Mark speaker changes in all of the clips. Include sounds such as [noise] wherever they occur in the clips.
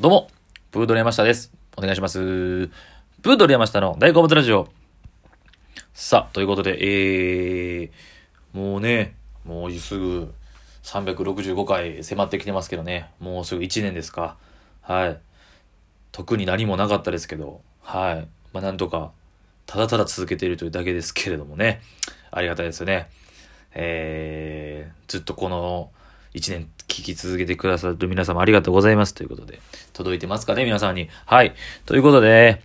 Speaker 1: どうも、プードル山下です。お願いします。プードル山下の大好物ラジオ。さあ、ということで、えー、もうね、もうすぐ365回迫ってきてますけどね、もうすぐ1年ですか。はい。特に何もなかったですけど、はい。まあ、なんとか、ただただ続けているというだけですけれどもね、ありがたいですよね。えー、ずっとこの1年聞き続けてくださる皆様ありがとうございますということで、届いてますかね、皆さんに。はい。ということで、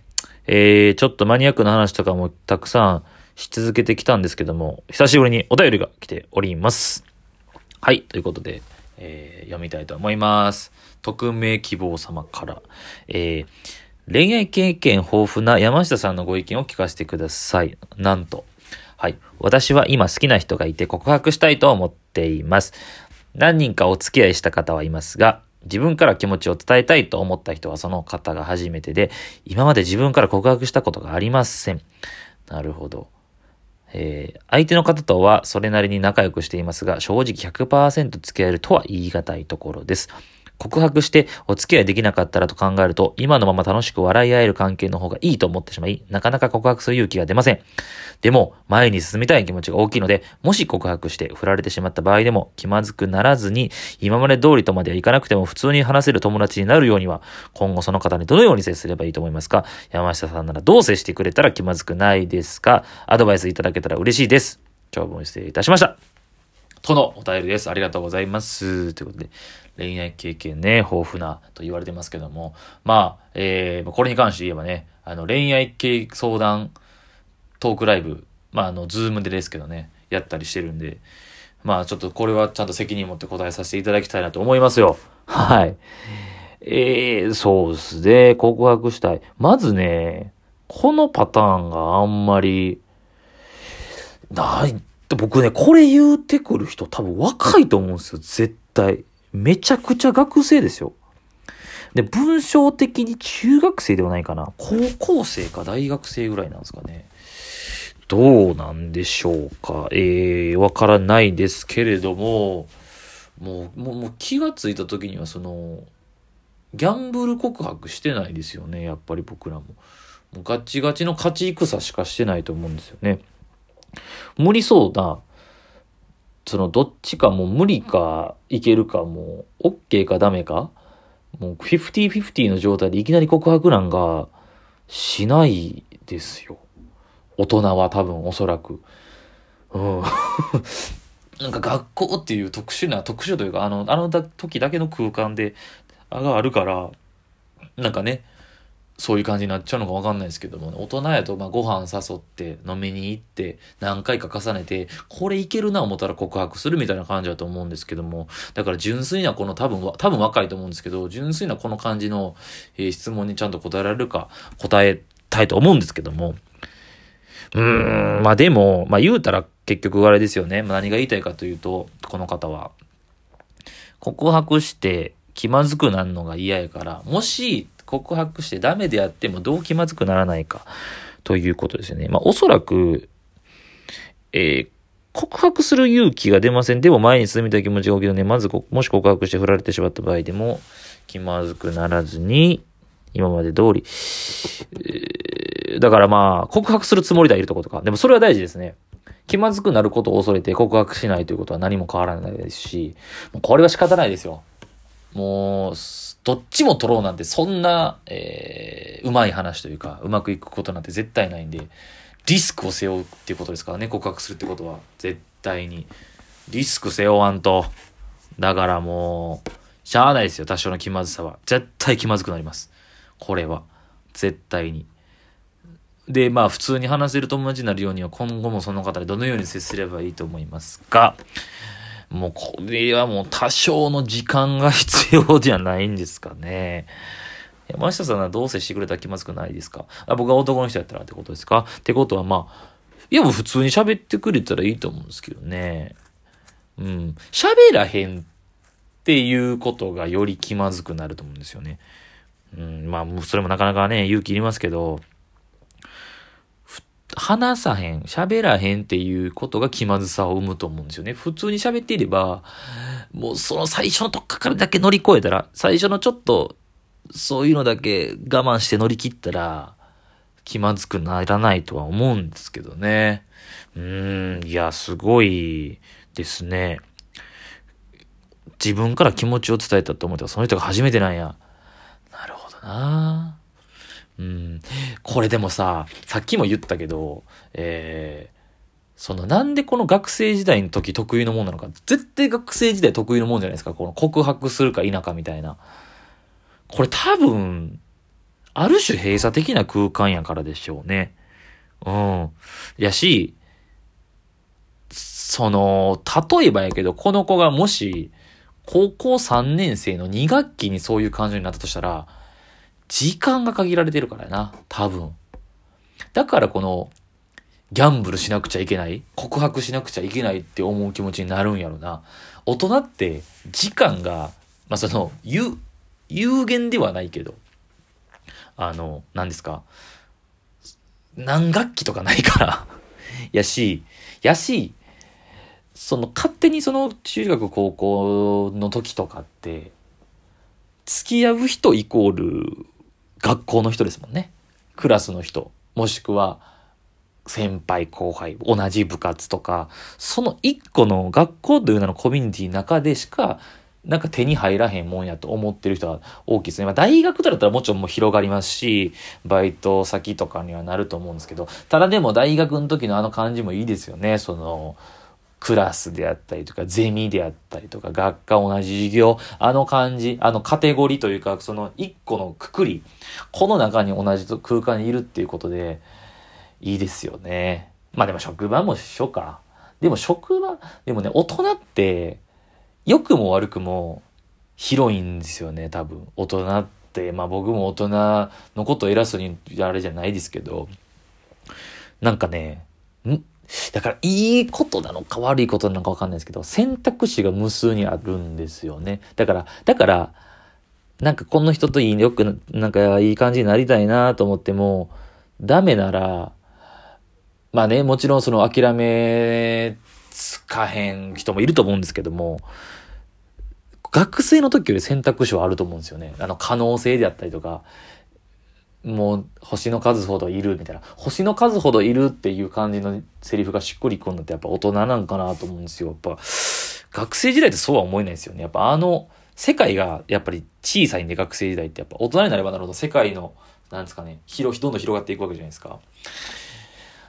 Speaker 1: えー、ちょっとマニアックな話とかもたくさんし続けてきたんですけども、久しぶりにお便りが来ております。はい。ということで、えー、読みたいと思います。匿名希望様から、えー、恋愛経験豊富な山下さんのご意見を聞かせてください。なんと。はい。私は今好きな人がいて告白したいと思っています。何人かお付き合いした方はいますが、自分から気持ちを伝えたいと思った人はその方が初めてで、今まで自分から告白したことがありません。なるほど。えー、相手の方とはそれなりに仲良くしていますが、正直100%付き合えるとは言い難いところです。告白してお付き合いできなかったらと考えると、今のまま楽しく笑い合える関係の方がいいと思ってしまい、なかなか告白する勇気が出ません。でも、前に進みたい気持ちが大きいので、もし告白して振られてしまった場合でも気まずくならずに、今まで通りとまではいかなくても普通に話せる友達になるようには、今後その方にどのように接すればいいと思いますか？山下さんならどう接してくれたら気まずくないですか？アドバイスいただけたら嬉しいです。長文失礼いたしました。とのお便りです。ありがとうございます。ということで、恋愛経験ね、豊富なと言われてますけども、まあ、えー、これに関して言えばね、あの、恋愛系相談トークライブ、まあ、あの、ズームでですけどね、やったりしてるんで、まあ、ちょっとこれはちゃんと責任持って答えさせていただきたいなと思いますよ。はい。えー、そうですね、告白したい。まずね、このパターンがあんまり、ない、僕ね、これ言うてくる人多分若いと思うんですよ、絶対。めちゃくちゃ学生ですよ。で、文章的に中学生ではないかな。高校生か大学生ぐらいなんですかね。どうなんでしょうか。えー、わからないですけれども、もう、もう、もう気がついた時にはその、ギャンブル告白してないですよね、やっぱり僕らも。もうガチガチの勝ち戦しかしてないと思うんですよね。無理そうな、そのどっちかもう無理かいけるかもう OK かダメかもう50-50の状態でいきなり告白なんかしないですよ。大人は多分おそらく。うん。[laughs] なんか学校っていう特殊な、特殊というか、あの、あの時だけの空間で、あがあるから、なんかね、そういう感じになっちゃうのかわかんないですけども、大人やと、まあ、ご飯誘って、飲みに行って、何回か重ねて、これいけるな思ったら告白するみたいな感じだと思うんですけども、だから純粋なこの多分、多分若いと思うんですけど、純粋なこの感じの、えー質問にちゃんと答えられるか、答えたいと思うんですけども、うーん、まあでも、まあ言うたら結局あれですよね。何が言いたいかというと、この方は、告白して気まずくなるのが嫌やから、もし告白してダメであってもどう気まずくならないかということですよね。まあおそらく、えー告白する勇気が出ません。でも前に進みたい気持ちが大きいので、まずもし告白して振られてしまった場合でも、気まずくならずに、今まで通り、えーだからまあ、告白するつもりではいるとことか。でもそれは大事ですね。気まずくなることを恐れて告白しないということは何も変わらないですし、これは仕方ないですよ。もう、どっちも取ろうなんてそんな、えー、うまい話というか、うまくいくことなんて絶対ないんで、リスクを背負うっていうことですからね、告白するってことは。絶対に。リスク背負わんと。だからもう、しゃあないですよ、多少の気まずさは。絶対気まずくなります。これは。絶対に。で、まあ普通に話せる友達になるようには今後もその方にどのように接すればいいと思いますが、もうこれはもう多少の時間が必要じゃないんですかね。山下さんはどう接してくれたら気まずくないですか？あ僕が男の人やったらってことですか？ってことはまあ、いやもう普通に喋ってくれたらいいと思うんですけどね。うん。喋らへんっていうことがより気まずくなると思うんですよね。うん、まあ、それもなかなかね、勇気いりますけど、話さへん、喋らへんっていうことが気まずさを生むと思うんですよね。普通に喋っていれば、もうその最初のとっかかりだけ乗り越えたら、最初のちょっとそういうのだけ我慢して乗り切ったら、気まずくならないとは思うんですけどね。うーん、いや、すごいですね。自分から気持ちを伝えたと思ったら、その人が初めてなんや。なるほどなうん。これでもさ、さっきも言ったけど、えー、そのなんでこの学生時代の時得意のもんなのか、絶対学生時代得意のもんじゃないですか。この告白するか否かみたいな。これ多分、ある種閉鎖的な空間やからでしょうね。うん。やし、その、例えばやけど、この子がもし、高校3年生の2学期にそういう感情になったとしたら、時間が限られてるからな。多分。だからこの、ギャンブルしなくちゃいけない告白しなくちゃいけないって思う気持ちになるんやろな。大人って時間が、まあ、その、有、有限ではないけど、あの、何ですか何学期とかないから [laughs] やし、やし、その勝手にその中学高校の時とかって、付き合う人イコール学校の人ですもんね。クラスの人。もしくは、先輩後輩、同じ部活とか、その一個の学校という名のコミュニティの中でしか、なんか手に入らへんもんやと思ってる人は大きいですね。まあ大学だったらもちろんもう広がりますし、バイト先とかにはなると思うんですけど、ただでも大学の時のあの感じもいいですよね。その、クラスであったりとか、ゼミであったりとか、学科同じ授業、あの感じ、あのカテゴリーというか、その一個のくくり、この中に同じ空間にいるっていうことで、いいですよね。まあでも職場も一緒か。でも職場、でもね、大人って、良くも悪くも広いんですよね、多分。大人って、まあ僕も大人のことを偉そうにあれじゃないですけど、なんかね、んだからいいことなのか悪いことなのかわかんないですけど、選択肢が無数にあるんですよね。だから、だから、なんかこの人といい、よく、なんかいい感じになりたいなと思っても、ダメなら、まあね、もちろんその諦めつかへん人もいると思うんですけども、学生の時より選択肢はあると思うんですよね。あの可能性であったりとか、もう星の数ほどいるみたいな。星の数ほどいるっていう感じのセリフがしっくりくるのってやっぱ大人なんかなと思うんですよ。やっぱ、学生時代ってそうは思えないですよね。やっぱあの、世界がやっぱり小さいんで学生時代ってやっぱ大人になればなるほど世界の、なんですかね、広、どんどん広がっていくわけじゃないですか。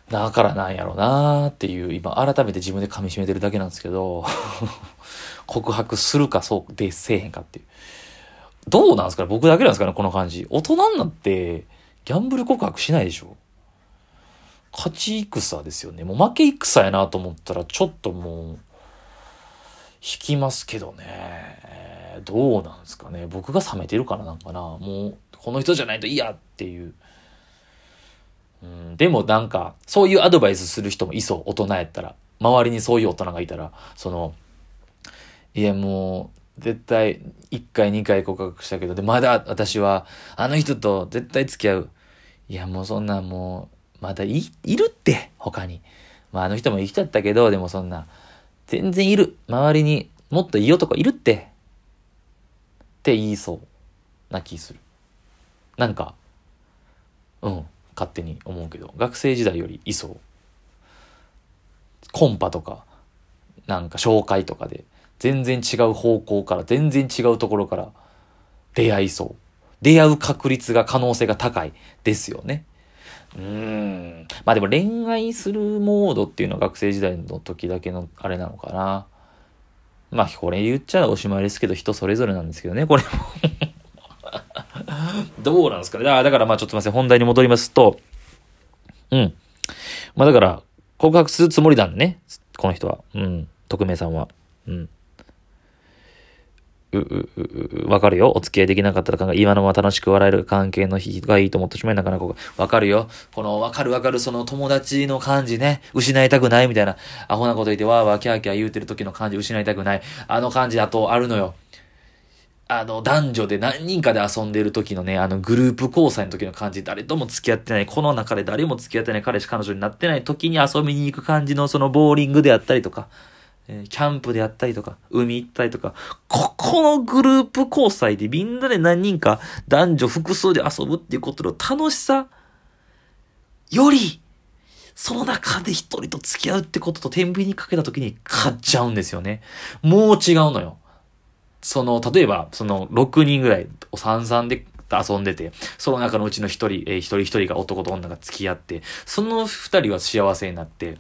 Speaker 1: だからなんやろうなーっていう、今改めて自分で噛み締めてるだけなんですけど、[laughs] 告白するかそうでせえへんかっていう。どうなんですかね？僕だけなんですかね？この感じ。大人になって、ギャンブル告白しないでしょ？勝ち戦ですよね。もう負け戦やなと思ったら、ちょっともう、引きますけどね。どうなんですかね？僕が冷めてるからなんかな。もう、この人じゃないと嫌っていう。うん、でもなんか、そういうアドバイスする人もいそう、大人やったら。周りにそういう大人がいたら、その、いやもう、絶対、1回2回告白したけど、で、まだ私は、あの人と絶対付き合う。いやもうそんなもう、まだい、いるって、他に。まああの人も生きちゃったけど、でもそんな、全然いる。周りにもっといい男いるって。って言いそうな気する。なんか、うん。勝手に思うけど学生時代よりいそうコンパとかなんか紹介とかで全然違う方向から全然違うところから出会いそう出会う確率が可能性が高いですよねうんまあでも恋愛するモードっていうのは学生時代の時だけのあれなのかなまあこれ言っちゃおしまいですけど人それぞれなんですけどねこれも [laughs] どうなんですかね。だからまあちょっとすいません。本題に戻りますと、うん。まあだから、告白するつもりなんね。この人は。うん。匿名さんは。うん。う、う、う、わかるよ。お付き合いできなかったら今のまま楽しく笑える関係の日がいいと思ってしまいなかなかわかるよ。このわかるわかるその友達の感じね。失いたくないみたいな。アホなこと言ってわーわーキャーキャー言うてる時の感じ失いたくない。あの感じだとあるのよ。あの、男女で何人かで遊んでる時のね、あの、グループ交際の時の感じ、誰とも付き合ってない、この中で誰も付き合ってない彼氏彼女になってない時に遊びに行く感じのそのボーリングであったりとか、えーキャンプであったりとか、海行ったりとか、ここのグループ交際でみんなで何人か男女複数で遊ぶっていうことの楽しさより、その中で一人と付き合うってことと天秤にかけた時に勝っちゃうんですよね。もう違うのよ。その、例えば、その、6人ぐらい、お三々で遊んでて、その中のうちの一人、えー一人一人が男と女が付き合って、その二人は幸せになって、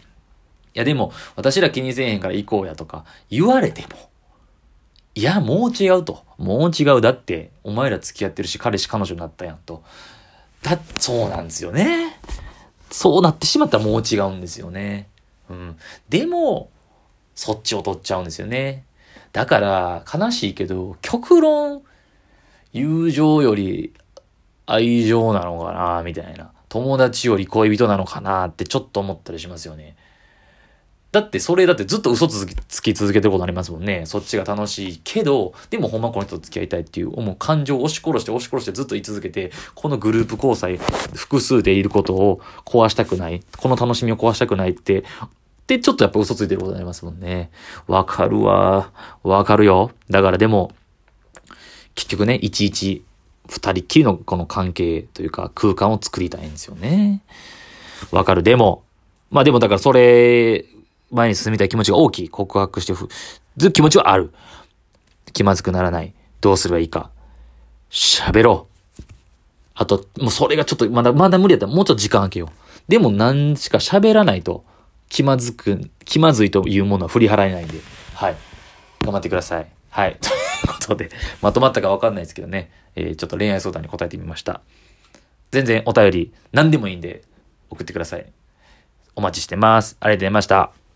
Speaker 1: やでも、私ら気にせえへんから行こうやとか、言われても、いや、もう違うと。もう違う。だって、お前ら付き合ってるし、彼氏彼女になったやんと。だ、そうなんですよね。そうなってしまったらもう違うんですよね。うん。でも、そっちを取っちゃうんですよね。だから、悲しいけど、極論、友情より愛情なのかな、みたいな。友達より恋人なのかなってちょっと思ったりしますよね。だってそれだってずっと嘘つきつき続けてることになりますもんね。そっちが楽しいけど、でもほんまこの人と付き合いたいっていう、もう感情を押し殺して押し殺してずっと言い続けて、このグループ交際、複数でいることを壊したくない。この楽しみを壊したくないって、で、ちょっとやっぱ嘘ついてることになりますもんね。わかるわ。わかるよ。だからでも、結局ね、いちいち二人っきりのこの関係というか空間を作りたいんですよね。わかる。でも、まあでもだからそれ、前に進みたい気持ちが大きい。告白してふ、ず気持ちはある。気まずくならない。どうすればいいか。喋ろう。あと、もうそれがちょっと、まだ、まだ無理だったらもうちょっと時間空けよう。でも何しか喋らないと、気まずく、気まずいというものは振り払えないんで、はい。頑張ってください。はい。[laughs] ということで、まとまったかわかんないですけどね、えーちょっと恋愛相談に答えてみました。全然お便り、何でもいいんで、送ってください。お待ちしてます。ありがとうございました。